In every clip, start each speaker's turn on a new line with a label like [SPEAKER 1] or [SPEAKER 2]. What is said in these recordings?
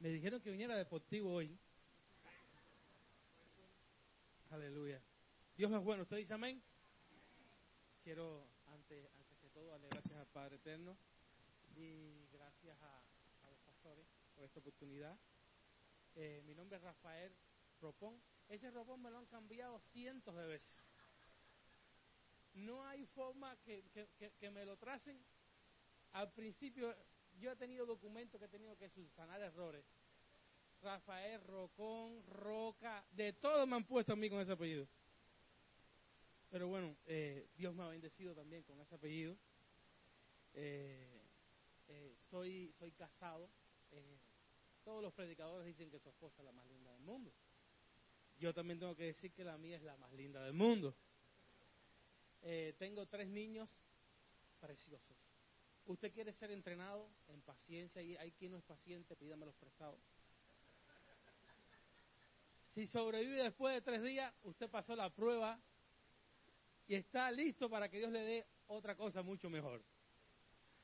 [SPEAKER 1] Me dijeron que viniera deportivo hoy. Aleluya. Dios es bueno. ¿Usted dice amén? Quiero, antes, antes que todo, darle gracias al Padre Eterno y gracias a, los pastores por esta oportunidad. Eh, mi nombre es Rafael Ropón. Ese ropón me lo han cambiado cientos de veces. No hay forma que, que, que me lo tracen. Al principio yo he tenido documentos que he tenido que subsanar errores. Rafael, Rocón, Roca, de todo me han puesto a mí con ese apellido. Pero bueno, eh, Dios me ha bendecido también con ese apellido. Eh, eh, soy, soy casado. Eh, todos los predicadores dicen que su esposa es la más linda del mundo. Yo también tengo que decir que la mía es la más linda del mundo. Eh, tengo tres niños preciosos. ¿Usted quiere ser entrenado en paciencia? Y hay quien no es paciente, pídamelos prestados. Si sobrevive después de tres días, usted pasó la prueba y está listo para que Dios le dé otra cosa mucho mejor.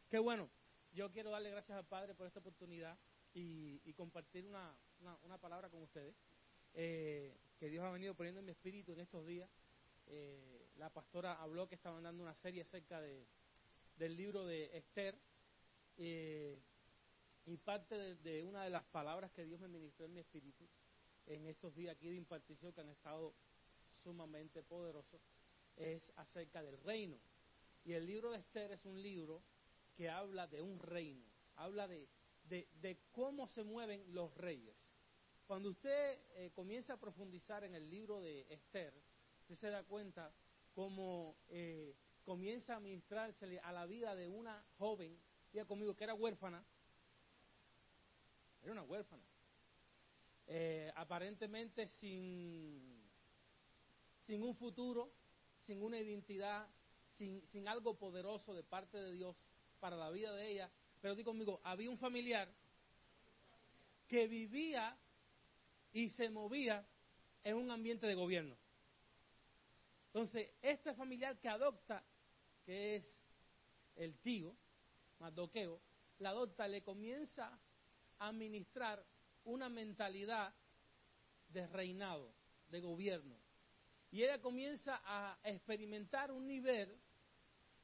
[SPEAKER 1] Qué bueno. Yo quiero darle gracias al Padre por esta oportunidad y, y compartir una, una, una, palabra con ustedes eh, que Dios ha venido poniendo en mi espíritu en estos días. Eh, la pastora habló que estaban dando una serie acerca de, del libro de Esther eh, y parte de, una de las palabras que Dios me ministró en mi espíritu en estos días aquí de impartición que han estado sumamente poderosos es acerca del reino. Y el libro de Esther es un libro que habla de un reino, habla de, de, de cómo se mueven los reyes. Cuando usted eh, comienza a profundizar en el libro de Esther, usted se da cuenta cómo eh, comienza a ministrarse a la vida de una joven, ya conmigo, que era huérfana, era una huérfana, eh, aparentemente sin, sin un futuro, sin una identidad, sin, sin algo poderoso de parte de Dios para la vida de ella, pero di conmigo, había un familiar que vivía y se movía en un ambiente de gobierno. Entonces, este familiar que adopta, que es el tío, Mardoqueo, la adopta, le comienza a administrar una mentalidad de reinado, de gobierno. Y ella comienza a experimentar un nivel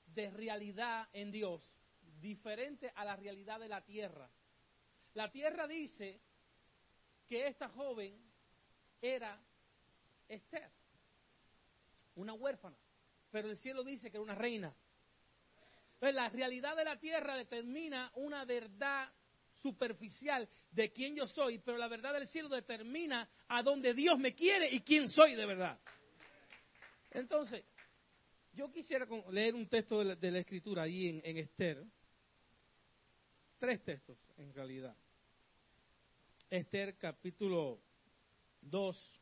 [SPEAKER 1] de realidad en Dios diferente a la realidad de la tierra. La tierra dice que esta joven era Esther, una huérfana, pero el cielo dice que era una reina. La realidad de la tierra determina una verdad superficial de quién yo soy, pero la verdad del cielo determina a dónde Dios me quiere y quién soy de verdad. Entonces, yo quisiera leer un texto de la, de la escritura ahí en, en Esther, tres textos en realidad. Esther capítulo 2,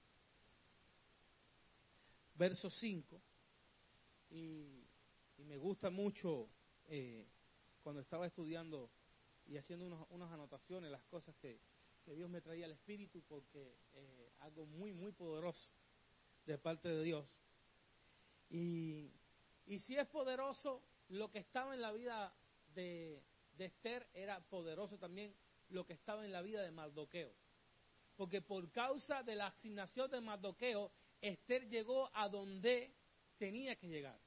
[SPEAKER 1] verso 5, y, y me gusta mucho eh, cuando estaba estudiando y haciendo unos, unas anotaciones, las cosas que, Dios me traía al Espíritu, porque eh, algo muy, muy poderoso de parte de Dios. Y, y si es poderoso lo que estaba en la vida de, de Esther, era poderoso también lo que estaba en la vida de Mardoqueo. Porque por causa de la asignación de Mardoqueo, Esther llegó a donde tenía que llegar.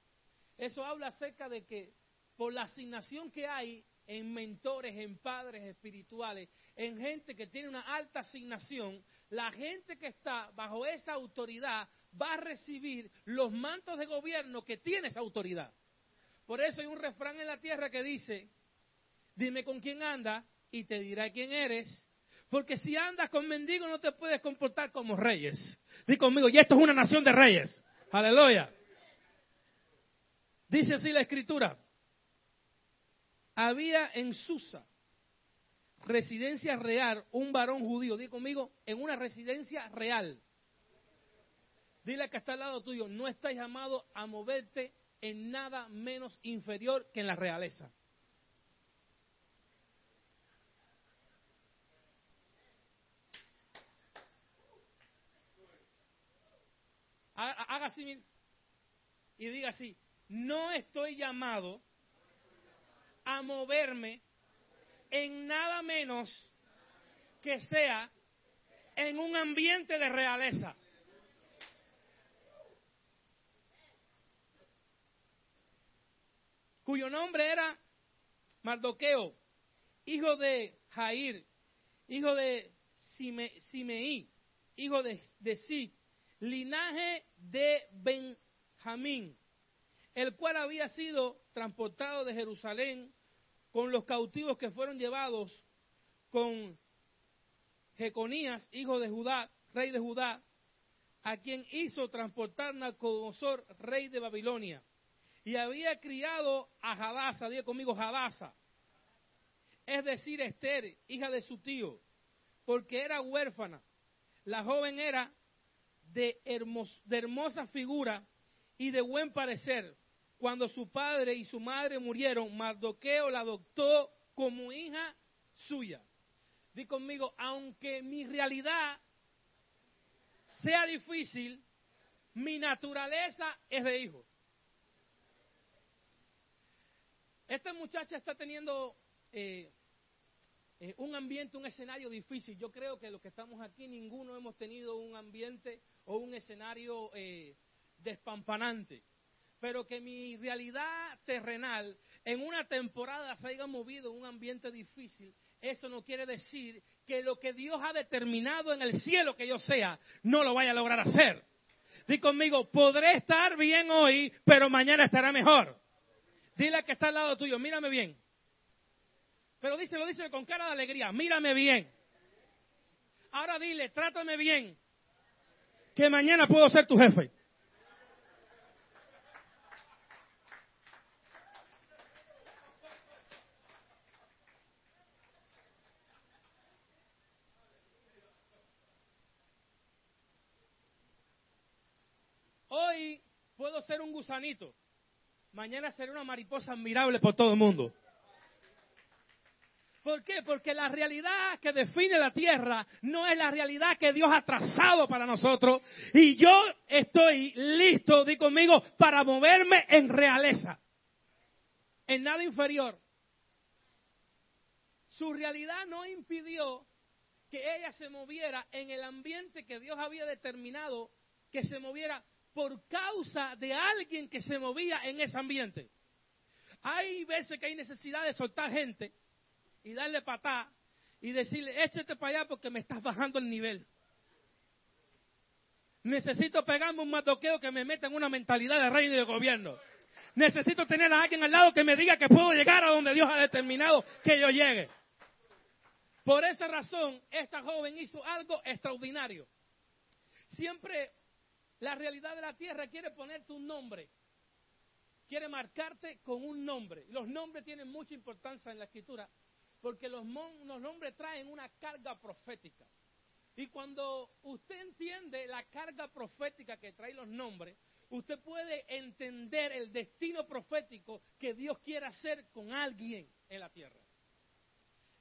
[SPEAKER 1] Eso habla acerca de que por la asignación que hay en mentores, en padres espirituales, en gente que tiene una alta asignación, la gente que está bajo esa autoridad va a recibir los mantos de gobierno que tiene esa autoridad. Por eso hay un refrán en la tierra que dice, dime con quién anda y te dirá quién eres. Porque si andas con mendigos no te puedes comportar como reyes. Di conmigo, y esto es una nación de reyes. Aleluya. Dice así la escritura. Había en Susa, residencia real, un varón judío. Di conmigo, en una residencia real. Dile que está al lado tuyo, no estás llamado a moverte en nada menos inferior que en la realeza. Haga así y diga así, no estoy llamado a moverme en nada menos que sea en un ambiente de realeza. Cuyo nombre era Mardoqueo, hijo de Jair, hijo de Simeí, hijo de, de linaje de Benjamín, el cual había sido transportado de Jerusalén con los cautivos que fueron llevados con Jeconías, hijo de Judá, rey de Judá, a quien hizo transportar Nabucodonosor, rey de Babilonia. Y había criado a Hadasa, diga conmigo Hadasa, es decir, Esther, hija de su tío, porque era huérfana. La joven era de, de hermosa figura y de buen parecer. Cuando su padre y su madre murieron, Mardoqueo la adoptó como hija suya. Di conmigo, aunque mi realidad sea difícil, mi naturaleza es de hijo. Esta muchacha está teniendo eh, eh, un ambiente, un escenario difícil. Yo creo que los que estamos aquí, ninguno hemos tenido un ambiente o un escenario eh, despampanante. Pero que mi realidad terrenal en una temporada se haya movido en un ambiente difícil, eso no quiere decir que lo que Dios ha determinado en el cielo que yo sea, no lo vaya a lograr hacer. Di conmigo, podré estar bien hoy, pero mañana estará mejor. Dile que está al lado tuyo, mírame bien. Pero díselo, díselo con cara de alegría. Mírame bien. Ahora dile, trátame bien. Que mañana puedo ser tu jefe. Hoy puedo ser un gusanito. Mañana seré una mariposa admirable por todo el mundo. ¿Por qué? Porque la realidad que define la tierra no es la realidad que Dios ha trazado para nosotros. Y yo estoy listo, di conmigo, para moverme en realeza. En nada inferior. Su realidad no impidió que ella se moviera en el ambiente que Dios había determinado que se moviera por causa de alguien que se movía en ese ambiente. Hay veces que hay necesidad de soltar gente y darle patá y decirle, échate para allá porque me estás bajando el nivel. Necesito pegarme un matoqueo que me meta en una mentalidad de reino y de gobierno. Necesito tener a alguien al lado que me diga que puedo llegar a donde Dios ha determinado que yo llegue. Por esa razón, esta joven hizo algo extraordinario. Siempre la realidad de la tierra quiere ponerte un nombre. Quiere marcarte con un nombre. Los nombres tienen mucha importancia en la escritura porque los, nombres traen una carga profética. Y cuando usted entiende la carga profética que traen los nombres, usted puede entender el destino profético que Dios quiere hacer con alguien en la tierra.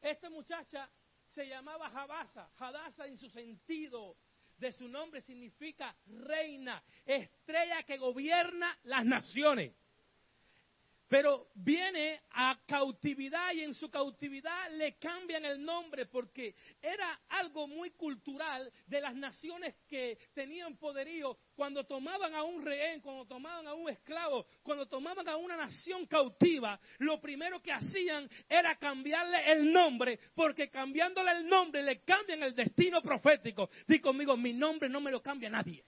[SPEAKER 1] Esta muchacha se llamaba Jabasa. Jabasa en su sentido de su nombre significa reina, estrella que gobierna las naciones. Pero viene a cautividad y en su cautividad le cambian el nombre porque era algo muy cultural de las naciones que tenían poderío cuando tomaban a un rehén, cuando tomaban a un esclavo, cuando tomaban a una nación cautiva, lo primero que hacían era cambiarle el nombre porque cambiándole el nombre le cambian el destino profético. Di conmigo, mi nombre no me lo cambia nadie.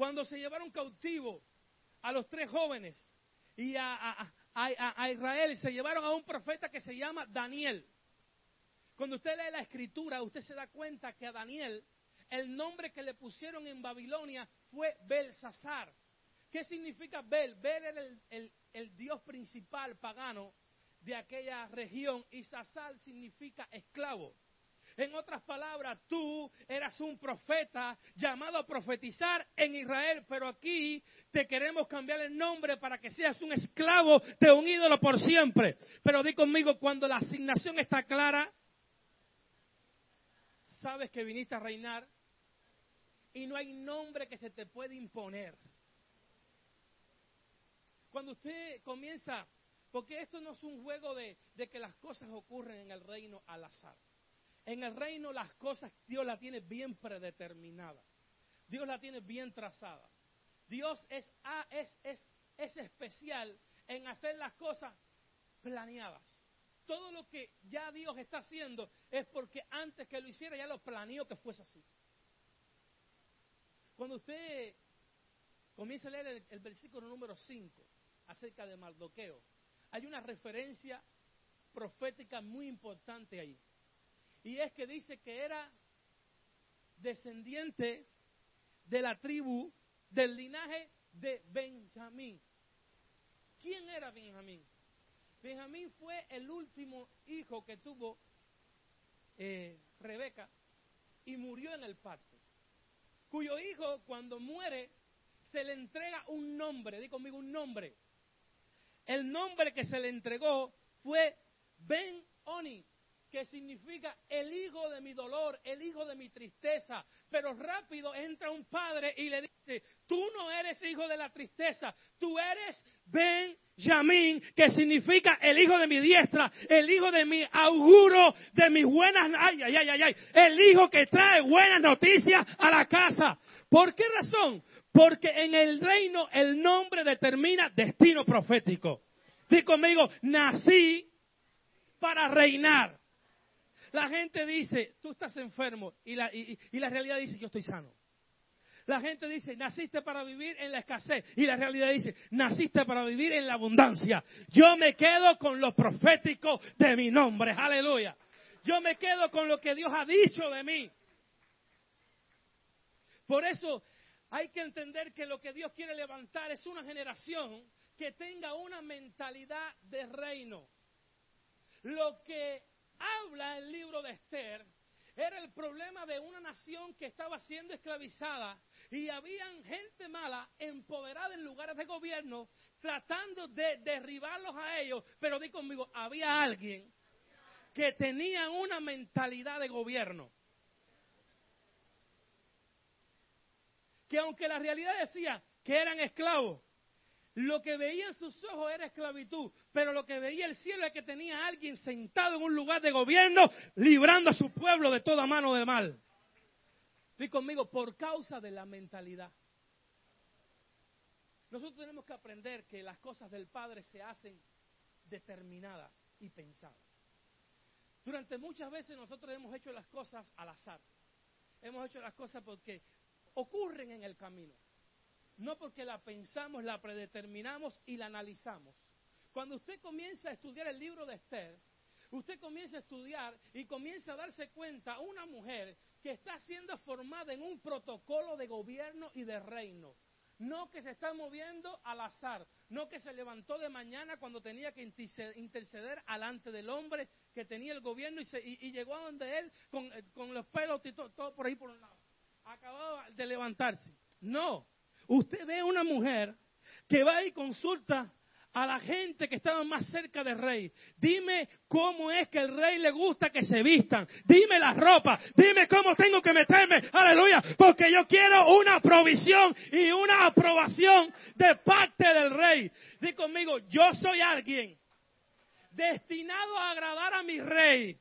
[SPEAKER 1] Cuando se llevaron cautivo a los tres jóvenes y a, Israel, se llevaron a un profeta que se llama Daniel. Cuando usted lee la escritura, usted se da cuenta que a Daniel el nombre que le pusieron en Babilonia fue Belsasar. ¿Qué significa Bel? Bel era el, el dios principal pagano de aquella región y Sasar significa esclavo. En otras palabras, tú eras un profeta llamado a profetizar en Israel, pero aquí te queremos cambiar el nombre para que seas un esclavo de un ídolo por siempre. Pero di conmigo, cuando la asignación está clara, sabes que viniste a reinar y no hay nombre que se te pueda imponer. Cuando usted comienza Porque esto no es un juego de, de que las cosas ocurren en el reino al azar. En el reino las cosas Dios las tiene bien predeterminadas. Dios la tiene bien trazada. Dios es, es, es, es especial en hacer las cosas planeadas. Todo lo que ya Dios está haciendo es porque antes que lo hiciera ya lo planeó que fuese así. Cuando usted comienza a leer el, el versículo número 5 acerca de Mardoqueo, hay una referencia profética muy importante ahí. Y es que dice que era descendiente de la tribu, del linaje de Benjamín. ¿Quién era Benjamín? Benjamín fue el último hijo que tuvo eh, Rebeca y murió en el pacto. Cuyo hijo cuando muere se le entrega un nombre, di conmigo un nombre. El nombre que se le entregó fue Ben Oni, que significa el hijo de mi dolor, el hijo de mi tristeza. Pero rápido entra un padre y le dice, tú no eres hijo de la tristeza, tú eres Benjamín, que significa el hijo de mi diestra, el hijo de mi auguro, de mis buenas, ay, ay, ay, ay, el hijo que trae buenas noticias a la casa. ¿Por qué razón? Porque en el reino el nombre determina destino profético. Dí conmigo, nací para reinar. La gente dice, tú estás enfermo, y la, y, y la realidad dice, yo estoy sano. La gente dice, naciste para vivir en la escasez. Y la realidad dice, naciste para vivir en la abundancia. Yo me quedo con lo profético de mi nombre. Aleluya. Yo me quedo con lo que Dios ha dicho de mí. Por eso hay que entender que lo que Dios quiere levantar es una generación que tenga una mentalidad de reino. Lo que habla el libro de Esther era el problema de una nación que estaba siendo esclavizada y habían gente mala empoderada en lugares de gobierno tratando de derribarlos a ellos, pero di conmigo, había alguien que tenía una mentalidad de gobierno. Que aunque la realidad decía que eran esclavos, lo que veía en sus ojos era esclavitud, pero lo que veía el cielo es que tenía alguien sentado en un lugar de gobierno, librando a su pueblo de toda mano de mal. Di conmigo, por causa de la mentalidad. Nosotros tenemos que aprender que las cosas del Padre se hacen determinadas y pensadas. Durante muchas veces nosotros hemos hecho las cosas al azar. Hemos hecho las cosas porque ocurren en el camino no porque la pensamos, la predeterminamos y la analizamos. Cuando usted comienza a estudiar el libro de Esther, usted comienza a estudiar y comienza a darse cuenta una mujer que está siendo formada en un protocolo de gobierno y de reino. No que se está moviendo al azar, no que se levantó de mañana cuando tenía que interceder alante del hombre que tenía el gobierno y, llegó a donde él con, eh, los pelos y todo, todo por ahí por un lado. Acababa de levantarse. No, Usted ve a una mujer que va y consulta a la gente que estaba más cerca del rey. Dime cómo es que el rey le gusta que se vistan. Dime la ropa. Dime cómo tengo que meterme. Aleluya. Porque yo quiero una provisión y una aprobación de parte del rey. Di conmigo, yo soy alguien destinado a agradar a mi rey.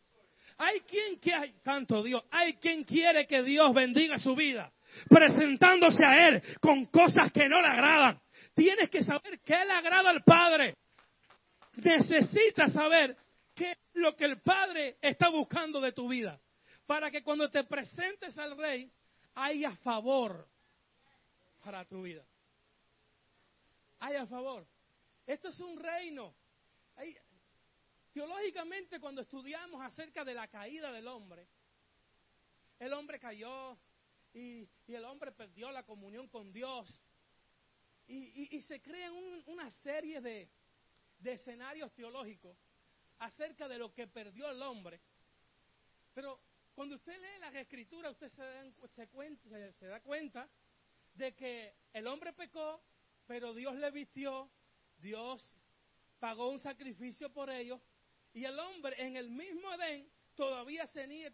[SPEAKER 1] Hay quien que, santo Dios, hay quien quiere que Dios bendiga su vida presentándose a Él con cosas que no le agradan. Tienes que saber qué le agrada al Padre. Necesitas saber qué es lo que el Padre está buscando de tu vida. Para que cuando te presentes al Rey haya favor para tu vida. Haya favor. Esto es un reino. teológicamente, cuando estudiamos acerca de la caída del hombre, el hombre cayó, y, el hombre perdió la comunión con Dios. Y, se crean una serie de, escenarios teológicos acerca de lo que perdió el hombre. Pero cuando usted lee las escrituras, usted se, se da cuenta de que el hombre pecó, pero Dios le vistió, Dios pagó un sacrificio por ellos, y el hombre en el mismo Edén todavía seguía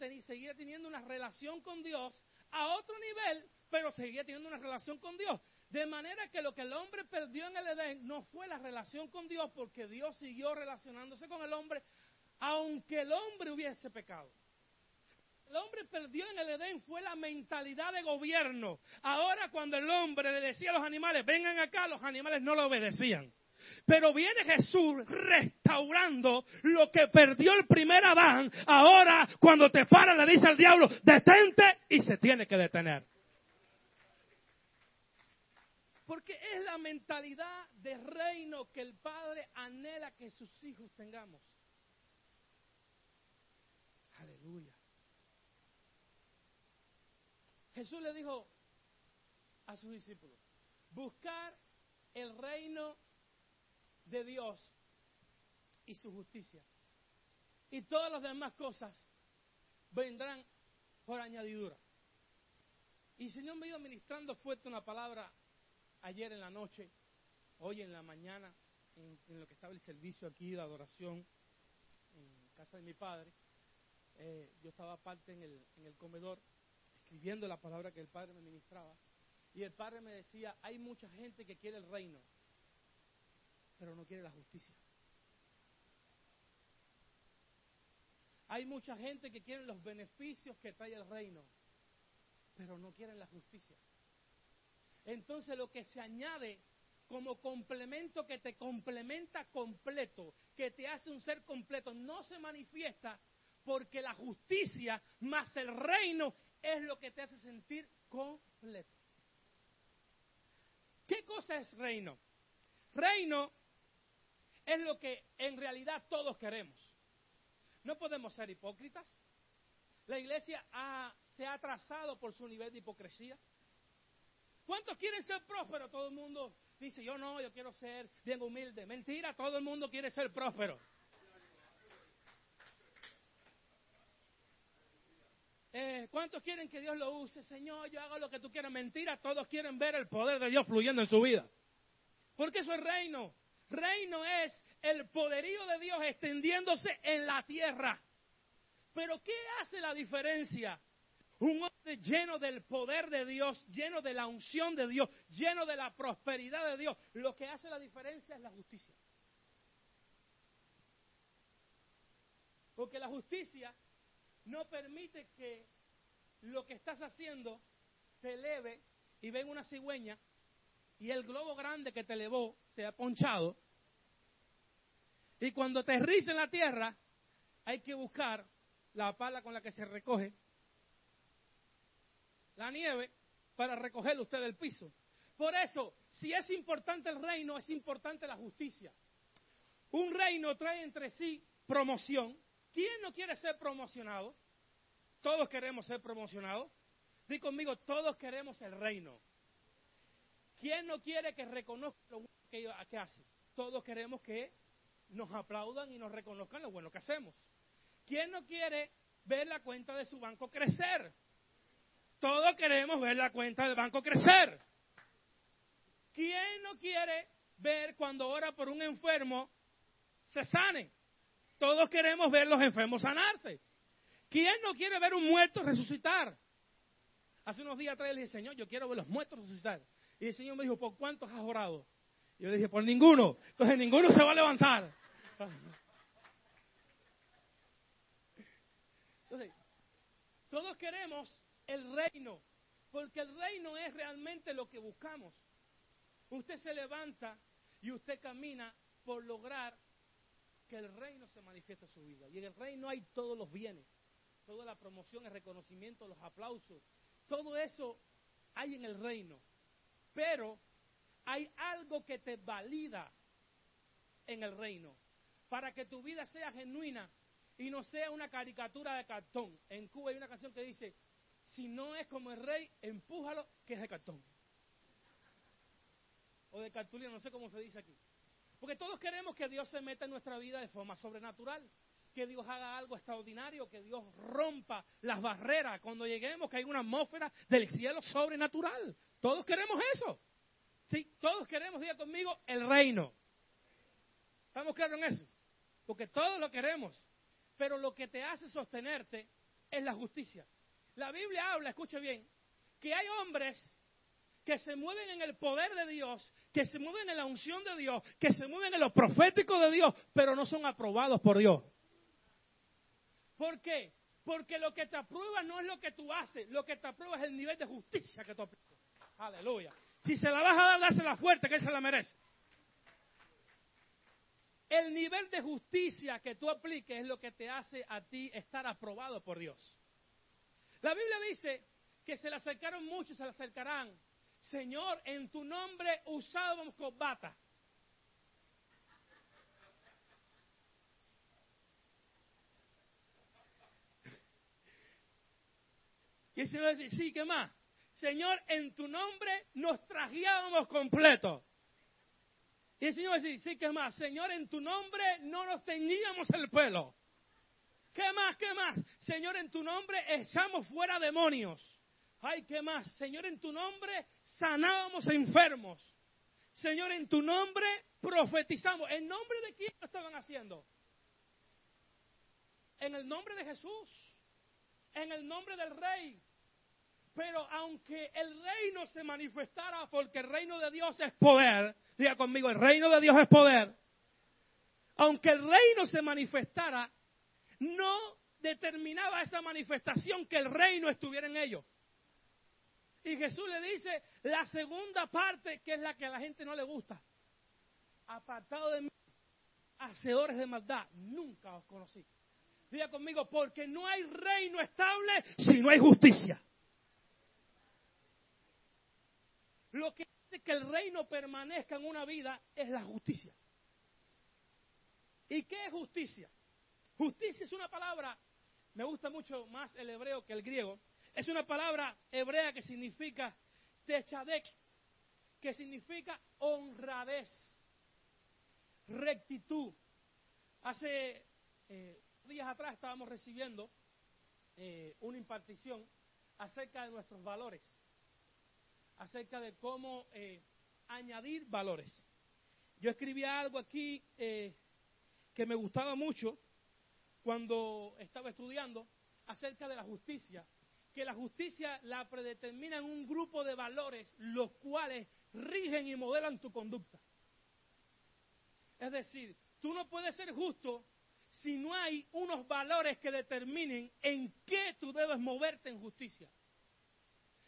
[SPEAKER 1] teniendo una relación con Dios a otro nivel, pero seguía teniendo una relación con Dios. De manera que lo que el hombre perdió en el Edén no fue la relación con Dios, porque Dios siguió relacionándose con el hombre, aunque el hombre hubiese pecado. El hombre perdió en el Edén fue la mentalidad de gobierno. Ahora cuando el hombre le decía a los animales, vengan acá, los animales no lo obedecían. Pero viene Jesús restaurando lo que perdió el primer Adán. Ahora, cuando te para, le dice al diablo, detente y se tiene que detener. Porque es la mentalidad de reino que el Padre anhela que sus hijos tengamos. Aleluya. Jesús le dijo a sus discípulos, buscar el reino de Dios y su justicia. Y todas las demás cosas vendrán por añadidura. Y el Señor me iba ministrando fuerte una palabra ayer en la noche, hoy en la mañana, en, lo que estaba el servicio aquí de adoración en casa de mi padre. Eh, yo estaba aparte en el, en el comedor escribiendo la palabra que el padre me ministraba. Y el padre me decía, hay mucha gente que quiere el reino, pero no quiere la justicia. Hay mucha gente que quiere los beneficios que trae el reino, pero no quieren la justicia. Entonces lo que se añade como complemento que te complementa completo, que te hace un ser completo, no se manifiesta porque la justicia más el reino es lo que te hace sentir completo. ¿Qué cosa es reino? Reino es lo que en realidad todos queremos. No podemos ser hipócritas. La iglesia se ha atrasado por su nivel de hipocresía. ¿Cuántos quieren ser prósperos? Todo el mundo dice, yo no, yo quiero ser bien humilde. Mentira, todo el mundo quiere ser próspero. Eh, ¿Cuántos quieren que Dios lo use? Señor, yo hago lo que tú quieras. Mentira, todos quieren ver el poder de Dios fluyendo en su vida. Porque eso es reino. Reino es el poderío de Dios extendiéndose en la tierra. Pero ¿qué hace la diferencia? Un hombre lleno del poder de Dios, lleno de la unción de Dios, lleno de la prosperidad de Dios. Lo que hace la diferencia es la justicia. Porque la justicia no permite que lo que estás haciendo te eleve y venga una cigüeña y el globo grande que te elevó se ha ponchado. Y cuando te riza en la tierra, hay que buscar la pala con la que se recoge la nieve para recoger usted del piso. Por eso, si es importante el reino, es importante la justicia. Un reino trae entre sí promoción. ¿Quién no quiere ser promocionado? Todos queremos ser promocionados. Di conmigo, todos queremos el reino. ¿Quién no quiere que reconozca lo que hace? Todos queremos que nos aplaudan y nos reconozcan lo bueno que hacemos. ¿Quién no quiere ver la cuenta de su banco crecer? Todos queremos ver la cuenta del banco crecer. ¿Quién no quiere ver cuando ora por un enfermo se sane? Todos queremos ver los enfermos sanarse. ¿Quién no quiere ver un muerto resucitar? Hace unos días atrás le dije, Señor, yo quiero ver los muertos resucitar. Y el Señor me dijo, ¿por cuántos has orado? Yo le dije, por ninguno. Entonces ninguno se va a levantar. Entonces, todos queremos el reino, porque el reino es realmente lo que buscamos. Usted se levanta y usted camina por lograr que el reino se manifieste en su vida. Y en el reino hay todos los bienes, toda la promoción, el reconocimiento, los aplausos, todo eso hay en el reino. Pero hay algo que te valida en el reino para que tu vida sea genuina y no sea una caricatura de cartón. En Cuba hay una canción que dice, si no es como el rey, empújalo, que es de cartón. O de cartulina, no sé cómo se dice aquí. Porque todos queremos que Dios se meta en nuestra vida de forma sobrenatural, que Dios haga algo extraordinario, que Dios rompa las barreras cuando lleguemos, que hay una atmósfera del cielo sobrenatural. Todos queremos eso. Sí, todos queremos, diga conmigo, el reino. ¿Estamos claros en eso? Porque todos lo queremos. Pero lo que te hace sostenerte es la justicia. La Biblia habla, escuche bien, que hay hombres que se mueven en el poder de Dios, que se mueven en la unción de Dios, que se mueven en lo profético de Dios, pero no son aprobados por Dios. ¿Por qué? Porque lo que te aprueba no es lo que tú haces, lo que te aprueba es el nivel de justicia que tú aplicas. Aleluya. Si se la vas a dar, dásela fuerte, que él se la merece. El nivel de justicia que tú apliques es lo que te hace a ti estar aprobado por Dios. La Biblia dice que se le acercaron muchos, se le acercarán. Señor, en tu nombre usábamos corbata. Y el Señor dice, sí, ¿qué más? Señor, en tu nombre nos trajeábamos completo. Y el Señor dice, sí, ¿qué más? Señor, en tu nombre no nos teñíamos el pelo. ¿Qué más? ¿Qué más? Señor, en tu nombre echamos fuera demonios. Ay, ¿qué más? Señor, en tu nombre sanábamos enfermos. Señor, en tu nombre profetizamos. ¿En nombre de quién lo estaban haciendo? En el nombre de Jesús. En el nombre del Rey. Pero aunque el reino se manifestara, porque el reino de Dios es poder, diga conmigo, el reino de Dios es poder. Aunque el reino se manifestara, no determinaba esa manifestación que el reino estuviera en ellos. Y Jesús le dice la segunda parte, que es la que a la gente no le gusta. Apartado de mí, hacedores de maldad, nunca os conocí. Diga conmigo, porque no hay reino estable si no hay justicia. Lo que hace que el reino permanezca en una vida es la justicia. ¿Y qué es justicia? Justicia es una palabra, me gusta mucho más el hebreo que el griego, es una palabra hebrea que significa techadek, que significa honradez, rectitud. Hace eh, días atrás estábamos recibiendo eh, una impartición acerca de nuestros valores, acerca de cómo eh, añadir valores. Yo escribía algo aquí que me gustaba mucho cuando estaba estudiando acerca de la justicia, que la justicia la predetermina en un grupo de valores los cuales rigen y modelan tu conducta. Es decir, tú no puedes ser justo si no hay unos valores que determinen en qué tú debes moverte en justicia.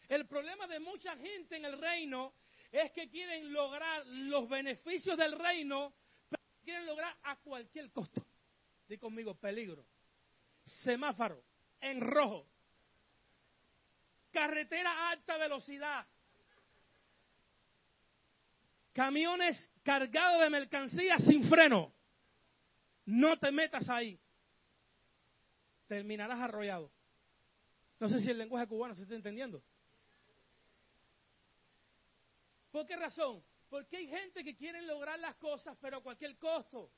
[SPEAKER 1] El problema de mucha gente en el reino es que quieren lograr los beneficios del reino, pero quieren lograr a cualquier costo. Di conmigo, peligro. Semáforo, en rojo. Carretera a alta velocidad. Camiones cargados de mercancías sin freno. No te metas ahí. Terminarás arrollado. No sé si el lenguaje cubano se está entendiendo. ¿Por qué razón? Porque hay gente que quiere lograr las cosas, pero a cualquier costo.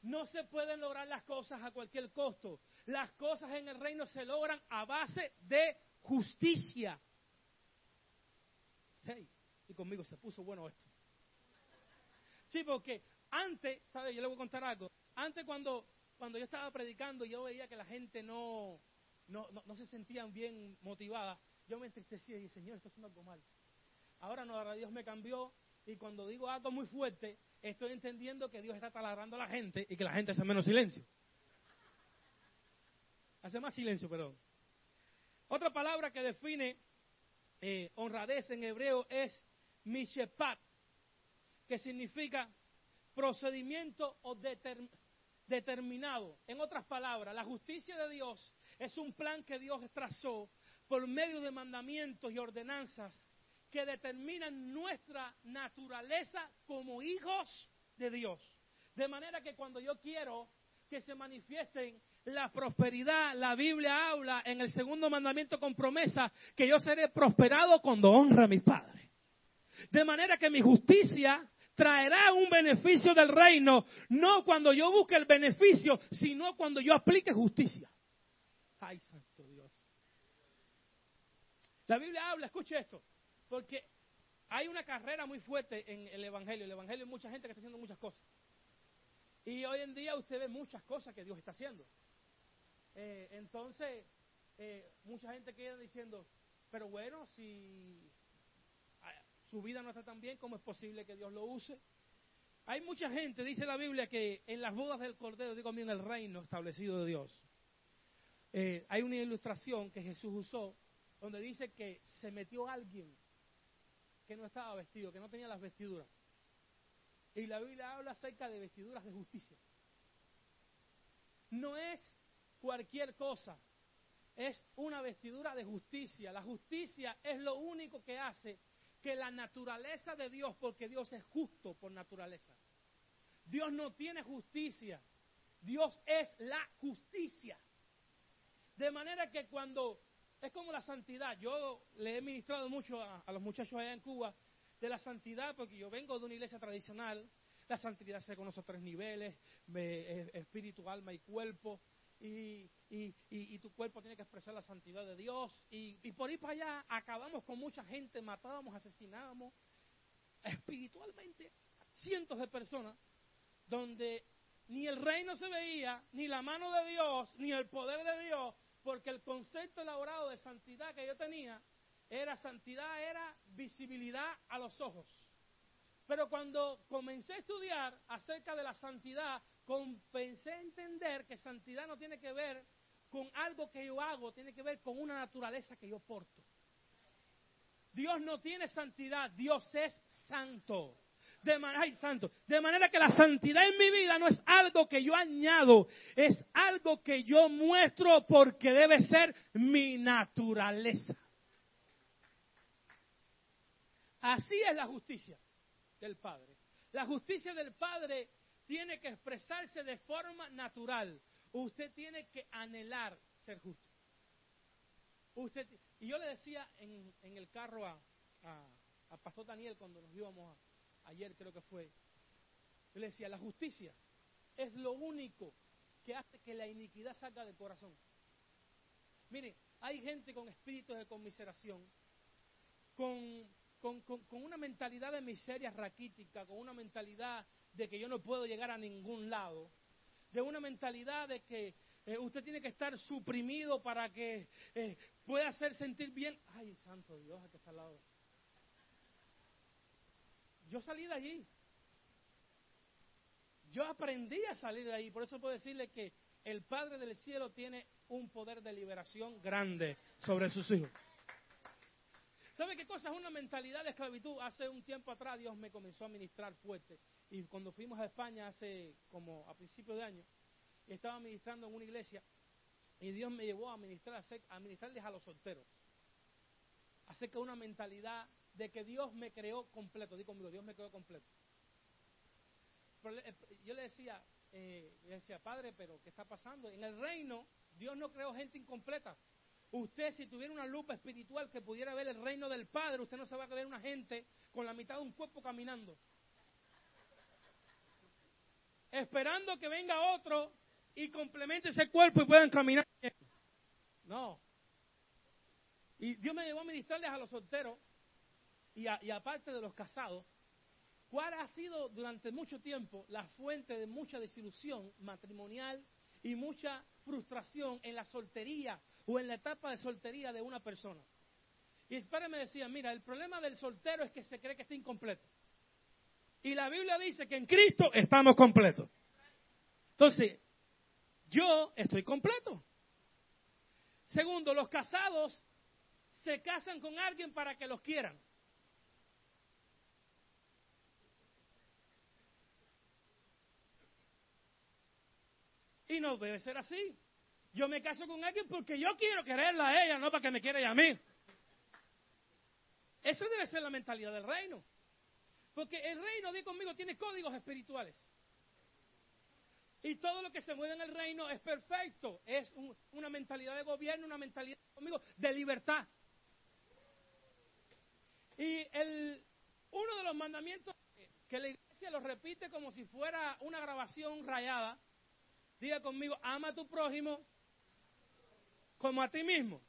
[SPEAKER 1] No se pueden lograr las cosas a cualquier costo. Las cosas en el reino se logran a base de justicia. Hey, y conmigo se puso bueno esto. Sí, porque antes, ¿sabes? Yo le voy a contar algo. Antes cuando, cuando yo estaba predicando, yo veía que la gente no, no, no, se sentían bien motivada. Yo me entristecía y dije, Señor, esto es algo mal. Ahora no, ahora Dios me cambió y cuando digo algo muy fuerte, estoy entendiendo que Dios está taladrando a la gente y que la gente hace menos silencio. Hace más silencio, perdón. Otra palabra que define eh, honradez en hebreo es mishepat, que significa procedimiento o determinado. En otras palabras, la justicia de Dios es un plan que Dios trazó por medio de mandamientos y ordenanzas que determinan nuestra naturaleza como hijos de Dios. De manera que cuando yo quiero que se manifiesten la prosperidad, la Biblia habla en el segundo mandamiento con promesa que yo seré prosperado cuando honra a mis padres. De manera que mi justicia traerá un beneficio del reino, no cuando yo busque el beneficio, sino cuando yo aplique justicia. Ay, santo Dios. La Biblia habla, escuche esto, porque hay una carrera muy fuerte en el Evangelio. El Evangelio hay mucha gente que está haciendo muchas cosas. Y hoy en día usted ve muchas cosas que Dios está haciendo. Eh, entonces, eh, mucha gente queda diciendo, pero bueno, si, su vida no está tan bien, ¿cómo es posible que Dios lo use? Hay mucha gente, dice la Biblia, que en las bodas del Cordero, digo bien, el reino establecido de Dios. Eh, hay una ilustración que Jesús usó donde dice que se metió alguien que no estaba vestido, que no tenía las vestiduras. Y la Biblia habla acerca de vestiduras de justicia. No es cualquier cosa, es una vestidura de justicia. La justicia es lo único que hace que la naturaleza de Dios, porque Dios es justo por naturaleza. Dios no tiene justicia, Dios es la justicia. De manera que cuando es como la santidad, yo le he ministrado mucho a, los muchachos allá en Cuba de la santidad, porque yo vengo de una iglesia tradicional, la santidad se conoce a tres niveles, espíritu, alma y cuerpo. Y, tu cuerpo tiene que expresar la santidad de Dios. Y, por ir para allá acabamos con mucha gente, matábamos, asesinábamos espiritualmente cientos de personas, donde ni el reino se veía, ni la mano de Dios, ni el poder de Dios, porque el concepto elaborado de santidad que yo tenía era santidad, era visibilidad a los ojos. Pero cuando comencé a estudiar acerca de la santidad, comencé a entender que santidad no tiene que ver con algo que yo hago, tiene que ver con una naturaleza que yo porto. Dios no tiene santidad, Dios es santo. De, santo. de manera que la santidad en mi vida no es algo que yo añado, es algo que yo muestro porque debe ser mi naturaleza. Así es la justicia del Padre. La justicia del Padre tiene que expresarse de forma natural. Usted tiene que anhelar ser justo. Usted, y yo le decía en, el carro a, a, Pastor Daniel cuando nos íbamos ayer, creo que fue, le decía, la justicia es lo único que hace que la iniquidad salga del corazón. Mire, hay gente con espíritu de conmiseración, con, con, con, una mentalidad de miseria raquítica, con una mentalidad de que yo no puedo llegar a ningún lado, de una mentalidad de que eh, usted tiene que estar suprimido para que eh, pueda hacer sentir bien. Ay, santo Dios, que está al lado. Yo salí de allí. Yo aprendí a salir de ahí. Por eso puedo decirle que el Padre del Cielo tiene un poder de liberación grande sobre sus hijos. ¿Sabe qué cosa es una mentalidad de esclavitud? Hace un tiempo atrás Dios me comenzó a ministrar fuerte. Y cuando fuimos a España hace como a principios de año, estaba ministrando en una iglesia y Dios me llevó a ministrar, a ministrarles a los solteros. Acerca de una mentalidad de que Dios me creó completo. Digo conmigo, Dios me creó completo. Eh, yo le decía, eh, yo decía, Padre, pero ¿qué está pasando? En el reino, Dios no creó gente incompleta. Usted, si tuviera una lupa espiritual que pudiera ver el reino del Padre, usted no se va a ver una gente con la mitad de un cuerpo caminando. Esperando que venga otro y complemente ese cuerpo y puedan caminar. No. Y Dios me llevó a ministrarles a los solteros y, y aparte de los casados, cuál ha sido durante mucho tiempo la fuente de mucha desilusión matrimonial y mucha frustración en la soltería o en la etapa de soltería de una persona. Y Espera me decía, mira, el problema del soltero es que se cree que está incompleto. Y la Biblia dice que en Cristo estamos completos. Entonces, yo estoy completo. Segundo, los casados se casan con alguien para que los quieran. Y no debe ser así. Yo me caso con alguien porque yo quiero quererla a ella, no para que me quiera a mí. Esa debe ser la mentalidad del reino. Porque el reino, di conmigo, tiene códigos espirituales. Y todo lo que se mueve en el reino es perfecto. Es una mentalidad de gobierno, una mentalidad conmigo de libertad. Y el, uno de los mandamientos que la iglesia lo repite como si fuera una grabación rayada, diga conmigo, ama a tu prójimo como a ti mismo.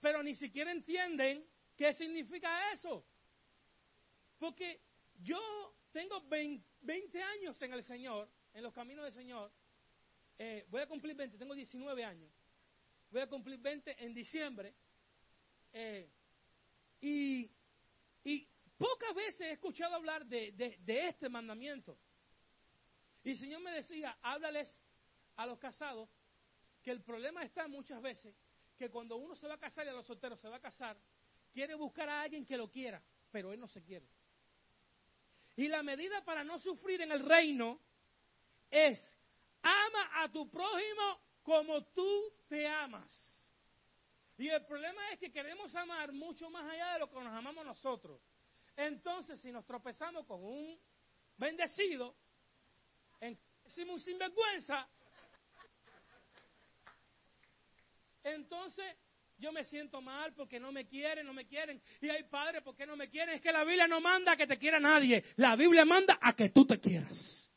[SPEAKER 1] Pero ni siquiera entienden qué significa eso. Porque yo tengo 20 años en el Señor, en los caminos del Señor. Eh, voy a cumplir 20, tengo 19 años. Voy a cumplir 20 en diciembre. Eh, y, pocas veces he escuchado hablar de este mandamiento. Y el Señor me decía, háblales a los casados que el problema está muchas veces que cuando uno se va a casar y a los solteros se va a casar, quiere buscar a alguien que lo quiera, pero él no se quiere. Y la medida para no sufrir en el reino es ama a tu prójimo como tú te amas. Y el problema es que queremos amar mucho más allá de lo que nos amamos nosotros. Entonces, si nos tropezamos con un bendecido, en, un sinvergüenza, entonces yo me siento mal porque no me quieren, no me quieren. Y hay padres porque no me quieren. Es que la Biblia no manda a que te quiera nadie. La Biblia manda a que tú te quieras.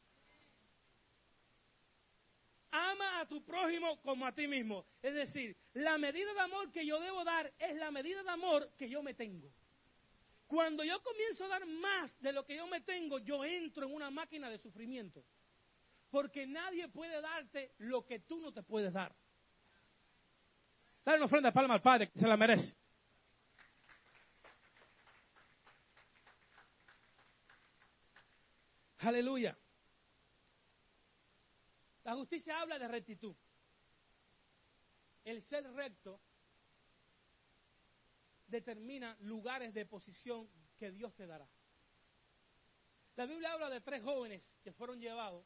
[SPEAKER 1] Ama a tu prójimo como a ti mismo. Es decir, la medida de amor que yo debo dar es la medida de amor que yo me tengo. Cuando yo comienzo a dar más de lo que yo me tengo, yo entro en una máquina de sufrimiento. Porque nadie puede darte lo que tú no te puedes dar. Dale una ofrenda de palma al Padre, que se la merece. Aleluya. La justicia habla de rectitud. El ser recto determina lugares de posición que Dios te dará. La Biblia habla de tres jóvenes que fueron llevados.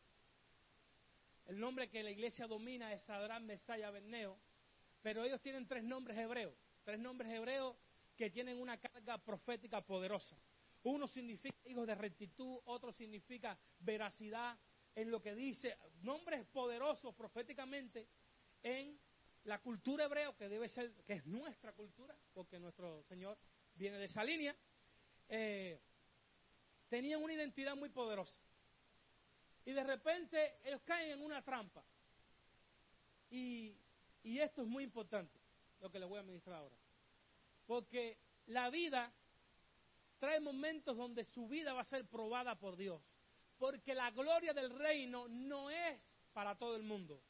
[SPEAKER 1] El nombre que la iglesia domina es Adrán, Mesaya, Berneo pero ellos tienen tres nombres hebreos, tres nombres hebreos que tienen una carga profética poderosa. Uno significa hijos de rectitud, otro significa veracidad en lo que dice, nombres poderosos proféticamente en la cultura hebrea, que debe ser, que es nuestra cultura, porque nuestro Señor viene de esa línea, eh, tenían una identidad muy poderosa. Y de repente ellos caen en una trampa. Y y esto es muy importante, lo que les voy a ministrar ahora. Porque la vida trae momentos donde su vida va a ser probada por Dios. Porque la gloria del reino no es para todo el mundo.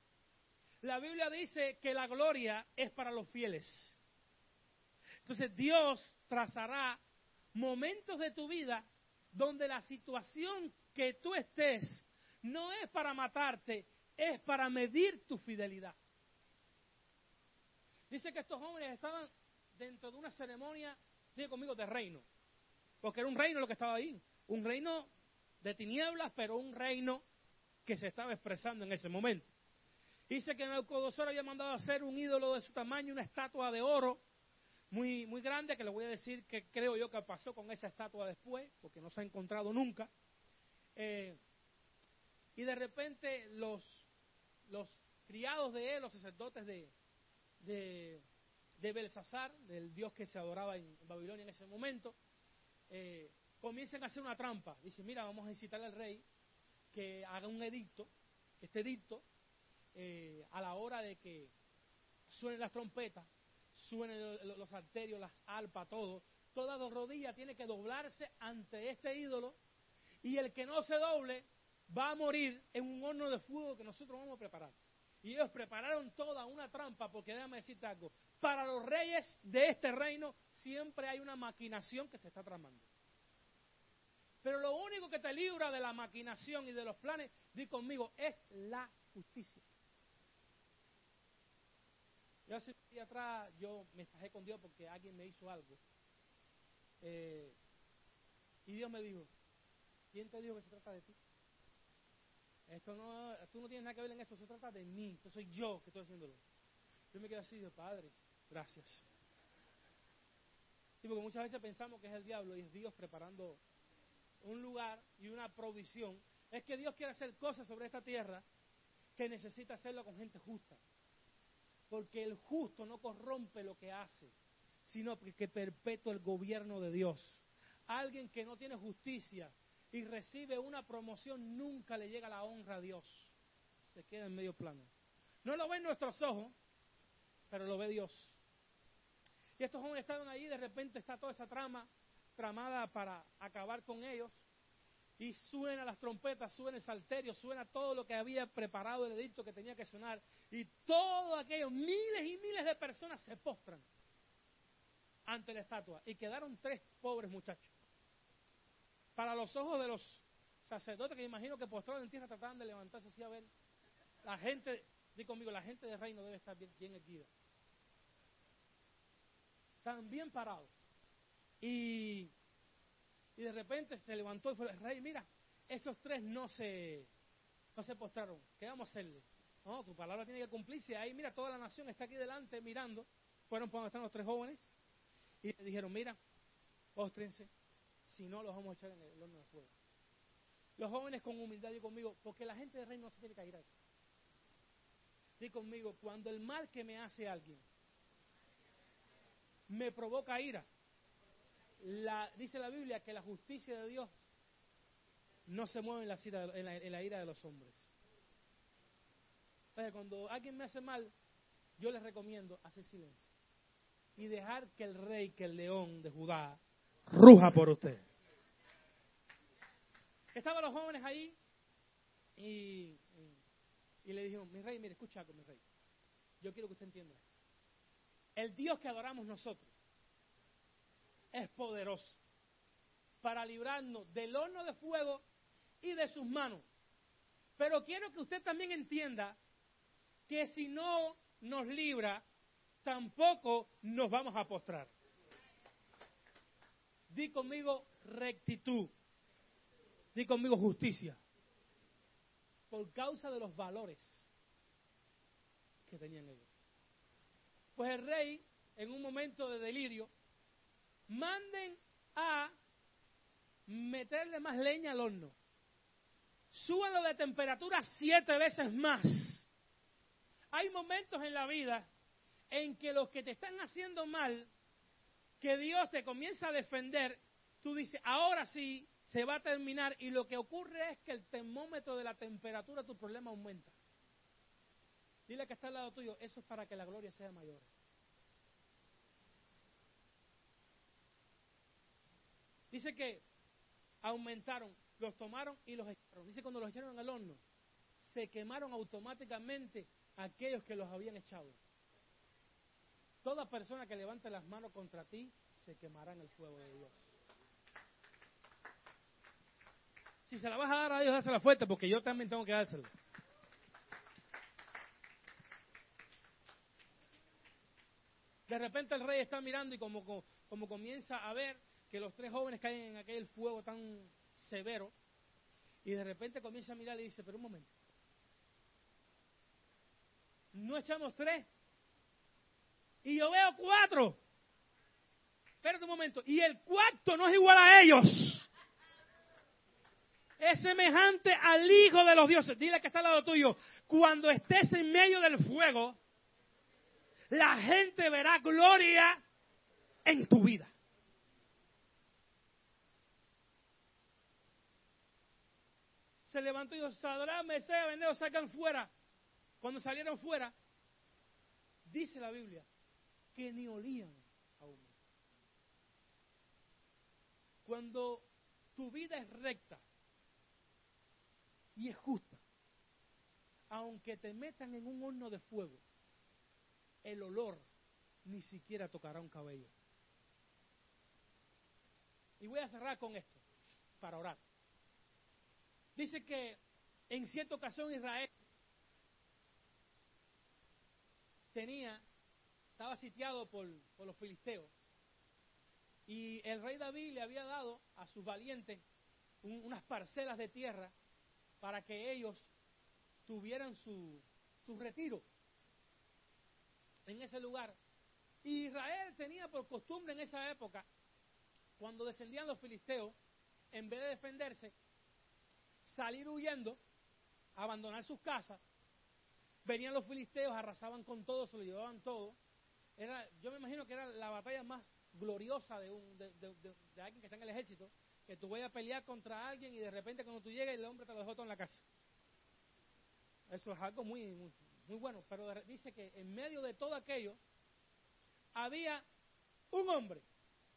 [SPEAKER 1] La Biblia dice que la gloria es para los fieles. Entonces Dios trazará momentos de tu vida donde la situación que tú estés no es para matarte, es para medir tu fidelidad. Dice que estos jóvenes estaban dentro de una ceremonia, dice conmigo, de reino. Porque era un reino lo que estaba ahí. Un reino de tinieblas, pero un reino que se estaba expresando en ese momento. Dice que Nabucodonosor había mandado a hacer un ídolo de su tamaño, una estatua de oro muy, muy grande, que le voy a decir que creo yo que pasó con esa estatua después, porque no se ha encontrado nunca. Eh, y de repente los, los criados de él, los sacerdotes de, de, de Belsasar, del dios que se adoraba en, Babilonia en ese momento, eh, comienzan a hacer una trampa. Dicen, mira, vamos a incitar al rey que haga un edicto, este edicto, eh, a la hora de que suenen las trompetas, suenen los, arterios, las alpas, todo, toda rodilla tiene que doblarse ante este ídolo y el que no se doble va a morir en un horno de fuego que nosotros vamos a preparar. Y ellos prepararon toda una trampa, porque déjame decirte algo, para los reyes de este reino siempre hay una maquinación que se está tramando. Pero lo único que te libra de la maquinación y de los planes, di conmigo, es la justicia. Yo hace un día atrás yo me estajé con Dios porque alguien me hizo algo. Eh, y Dios me dijo, ¿quién te dijo que se trata de ti? Esto no, tú no tienes nada que ver en esto, se trata de mí, esto soy yo que estoy haciéndolo. Yo me quedo así, de Padre, gracias. Sí, porque muchas veces pensamos que es el diablo y es Dios preparando un lugar y una provisión. Es que Dios quiere hacer cosas sobre esta tierra que necesita hacerlo con gente justa. Porque el justo no corrompe lo que hace, sino que perpetúa el gobierno de Dios. Alguien que no tiene justicia y recibe una promoción, nunca le llega la honra a Dios. Se queda en medio plano. No lo ven nuestros ojos, pero lo ve Dios. Y estos jóvenes estaban ahí, de repente está toda esa trama tramada para acabar con ellos. Y suena las trompetas, suena el salterio, suena todo lo que había preparado el edicto que tenía que sonar. Y todo aquello, miles y miles de personas se postran ante la estatua. Y quedaron tres pobres muchachos para los ojos de los sacerdotes que imagino que postrados en tierra trataban de levantarse así a ver, la gente, di conmigo, la gente del reino debe estar bien, bien erguida. Están bien parados. Y, y de repente se levantó y fue el rey, mira, esos tres no se, no se postraron. ¿Qué vamos a hacerle? No, tu palabra tiene que cumplirse. Ahí, mira, toda la nación está aquí delante mirando. Fueron por donde están los tres jóvenes y le dijeron, mira, póstrense, si no los vamos a echar en el horno de fuego. Los jóvenes con humildad y conmigo, porque la gente del reino no se tiene que ir. Di conmigo, cuando el mal que me hace alguien me provoca ira, la, dice la Biblia que la justicia de Dios no se mueve en la, en la, en la ira de los hombres. Entonces, cuando alguien me hace mal, yo les recomiendo hacer silencio y dejar que el rey, que el león de Judá, ruja por usted. Estaban los jóvenes ahí y, y, le dijeron, mi rey, mire, escucha algo, mi rey. Yo quiero que usted entienda. El Dios que adoramos nosotros es poderoso para librarnos del horno de fuego y de sus manos. Pero quiero que usted también entienda que si no nos libra, tampoco nos vamos a postrar. Di conmigo rectitud. Di conmigo justicia. Por causa de los valores que tenían ellos. Pues el rey, en un momento de delirio, manden a meterle más leña al horno. Súbanlo de temperatura siete veces más. Hay momentos en la vida en que los que te están haciendo mal, que Dios te comienza a defender, tú dices, ahora sí se va a terminar y lo que ocurre es que el termómetro de la temperatura de tu problema aumenta. Dile que está al lado tuyo, eso es para que la gloria sea mayor. Dice que aumentaron, los tomaron y los echaron. Dice cuando los echaron al horno, se quemaron automáticamente aquellos que los habían echado. Toda persona que levante las manos contra ti se quemará en el fuego de Dios. Si se la vas a dar a Dios, dásela fuerte, porque yo también tengo que dársela. De repente el rey está mirando y como, como comienza a ver que los tres jóvenes caen en aquel fuego tan severo, y de repente comienza a mirar y dice, pero un momento, ¿no echamos tres? Y yo veo cuatro. Espérate un momento. Y el cuarto no es igual a ellos. Es semejante al Hijo de los dioses. Dile que está al lado tuyo. Cuando estés en medio del fuego, la gente verá gloria en tu vida. Se levantó y dijo, Sadrán, Mesea, Veneo, sacan fuera. Cuando salieron fuera, dice la Biblia, que ni olían a humo. Cuando tu vida es recta y es justa, aunque te metan en un horno de fuego, el olor ni siquiera tocará un cabello. Y voy a cerrar con esto, para orar. Dice que en cierta ocasión Israel tenía estaba sitiado por, los filisteos. Y el rey David le había dado a sus valientes unas parcelas de tierra para que ellos tuvieran su, su retiro en ese lugar. Y Israel tenía por costumbre en esa época, cuando descendían los filisteos, en vez de defenderse, salir huyendo, abandonar sus casas. Venían los filisteos, arrasaban con todo, se lo llevaban todo, era, yo me imagino que era la batalla más gloriosa de, un, de, alguien que está en el ejército, que tú vayas a pelear contra alguien y de repente cuando tú llegas el hombre te lo dejó en la casa. Eso es algo muy, muy, muy bueno, pero dice que en medio de todo aquello había un hombre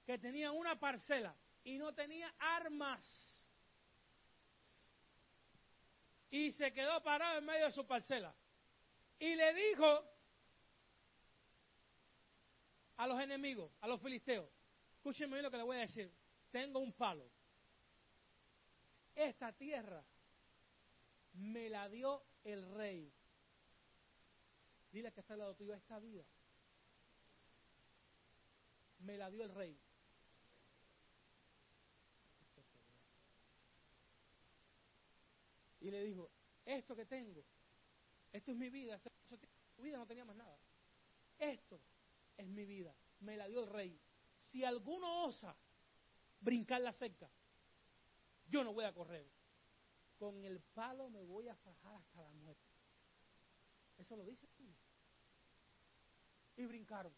[SPEAKER 1] que tenía una parcela y no tenía armas. Y se quedó parado en medio de su parcela. Y le dijo a los enemigos, a los filisteos, escúchenme lo que le voy a decir. Tengo un palo esta tierra me la dio el rey. Dile que está al lado tuyo, esta vida me la dio el rey. Y le dijo, esto que tengo, esto es mi vida, tu vida no tenía más nada. Esto es mi vida, me la dio el rey. Si alguno osa brincar la cerca, yo no voy a correr. Con el palo me voy a fajar hasta la muerte. Eso lo dice. Y brincaron.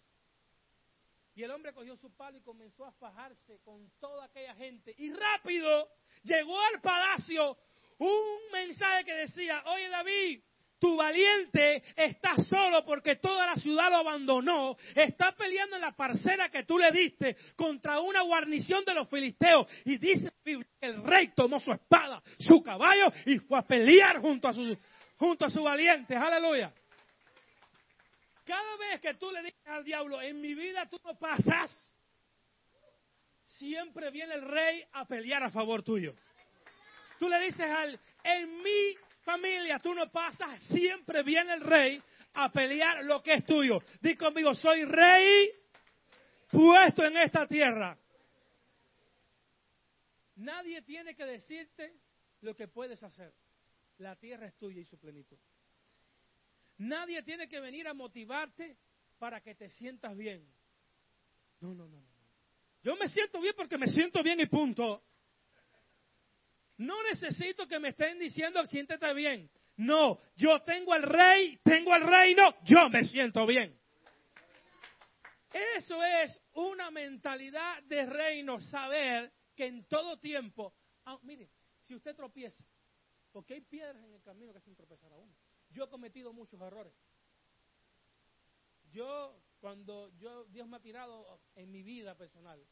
[SPEAKER 1] Y el hombre cogió su palo y comenzó a fajarse con toda aquella gente. Y rápido llegó al palacio un mensaje que decía, oye David, tu valiente está solo porque toda la ciudad lo abandonó. Está peleando en la parcela que tú le diste contra una guarnición de los filisteos. Y dice que el rey tomó su espada, su caballo y fue a pelear junto a su, valiente. Aleluya. Cada vez que tú le dices al diablo, en mi vida tú no pasas, siempre viene el rey a pelear a favor tuyo. Tú le dices al, en mi familia tú no pasas, siempre viene el rey a pelear lo que es tuyo. Di conmigo, soy rey puesto en esta tierra. Nadie tiene que decirte lo que puedes hacer. La tierra es tuya y su plenitud. Nadie tiene que venir a motivarte para que te sientas bien. No, no, no, no. Yo me siento bien porque me siento bien y punto. No necesito que me estén diciendo siéntete bien. No, yo tengo al rey, tengo al reino, yo me siento bien. Eso es una mentalidad de reino, saber que en todo tiempo, ah, mire, si usted tropieza, porque hay piedras en el camino que hacen tropezar a uno. Yo he cometido muchos errores. Yo, cuando yo, Dios me ha tirado en mi vida personal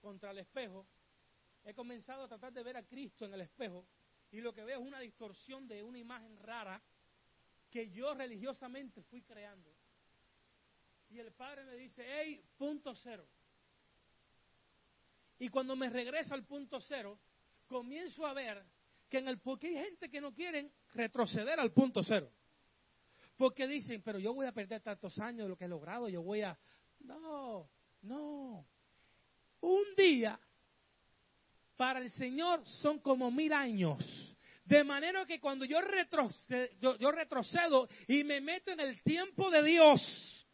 [SPEAKER 1] contra el espejo, he comenzado a tratar de ver a Cristo en el espejo y lo que veo es una distorsión de una imagen rara que yo religiosamente fui creando. Y el Padre me dice, hey, punto cero. Y cuando me regreso al punto cero, comienzo a ver que en el porque hay gente que no quieren retroceder al punto cero. Porque dicen, pero yo voy a perder tantos años de lo que he logrado, yo voy a... No, no. Un día para el Señor son como mil años. De manera que cuando yo retrocedo, retrocedo y me meto en el tiempo de Dios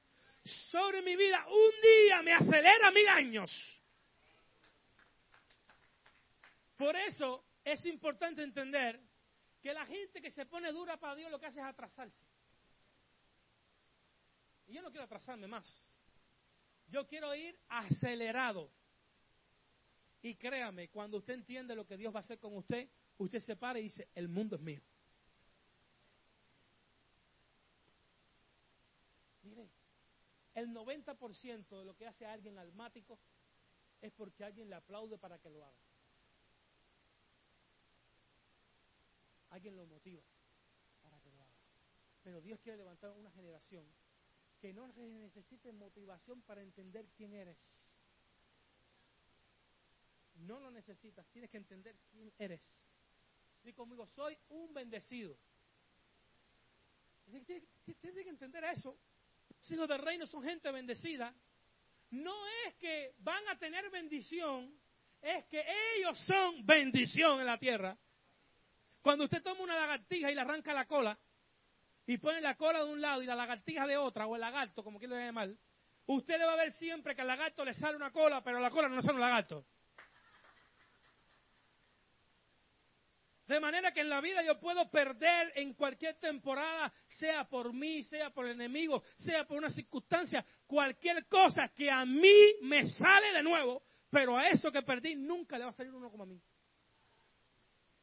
[SPEAKER 1] sobre mi vida, un día me acelera mil años. Por eso es importante entender que la gente que se pone dura para Dios lo que hace es atrasarse. Y yo no quiero atrasarme más. Yo quiero ir acelerado. Y créame, cuando usted entiende lo que Dios va a hacer con usted, usted se para y dice, el mundo es mío. Mire, el 90% de lo que hace alguien almático es porque alguien le aplaude para que lo haga. Alguien lo motiva para que lo haga. Pero Dios quiere levantar una generación que no necesite motivación para entender quién eres no lo necesitas, tienes que entender quién eres. Dí conmigo, soy un bendecido. Tienes que entender eso. Los hijos del reino son gente bendecida. No es que van a tener bendición, es que ellos son bendición en la tierra. Cuando usted toma una lagartija y le arranca la cola, y pone la cola de un lado y la lagartija de otra, o el lagarto, como quiera llamar, usted le va a ver siempre que al lagarto le sale una cola, pero a la cola no le sale un lagarto. De manera que en la vida yo puedo perder en cualquier temporada, sea por mí, sea por el enemigo, sea por una circunstancia, cualquier cosa que a mí me sale de nuevo, pero a eso que perdí nunca le va a salir uno como a mí.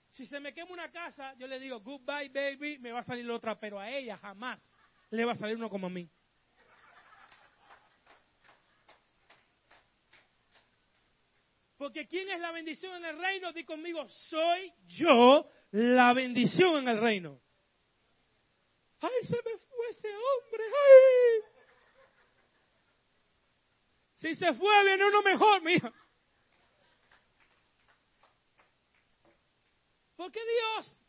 [SPEAKER 1] Si se me quema una casa, yo le digo, goodbye baby, me va a salir otra, pero a ella jamás le va a salir uno como a mí. Porque ¿quién es la bendición en el reino? Di conmigo, soy yo la bendición en el reino. ¡Ay, se me fue ese hombre! ¡Ay! Si se fue, viene uno mejor, mija. Porque Dios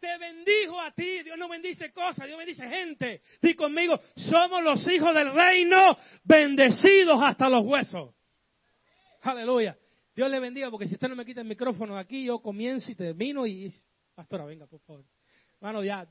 [SPEAKER 1] te bendijo a ti. Dios no bendice cosas, Dios bendice gente. Di conmigo, somos los hijos del reino, bendecidos hasta los huesos. Aleluya. Dios le bendiga, porque si usted no me quita el micrófono aquí, yo comienzo y termino y... Pastora, venga, por favor. Ya,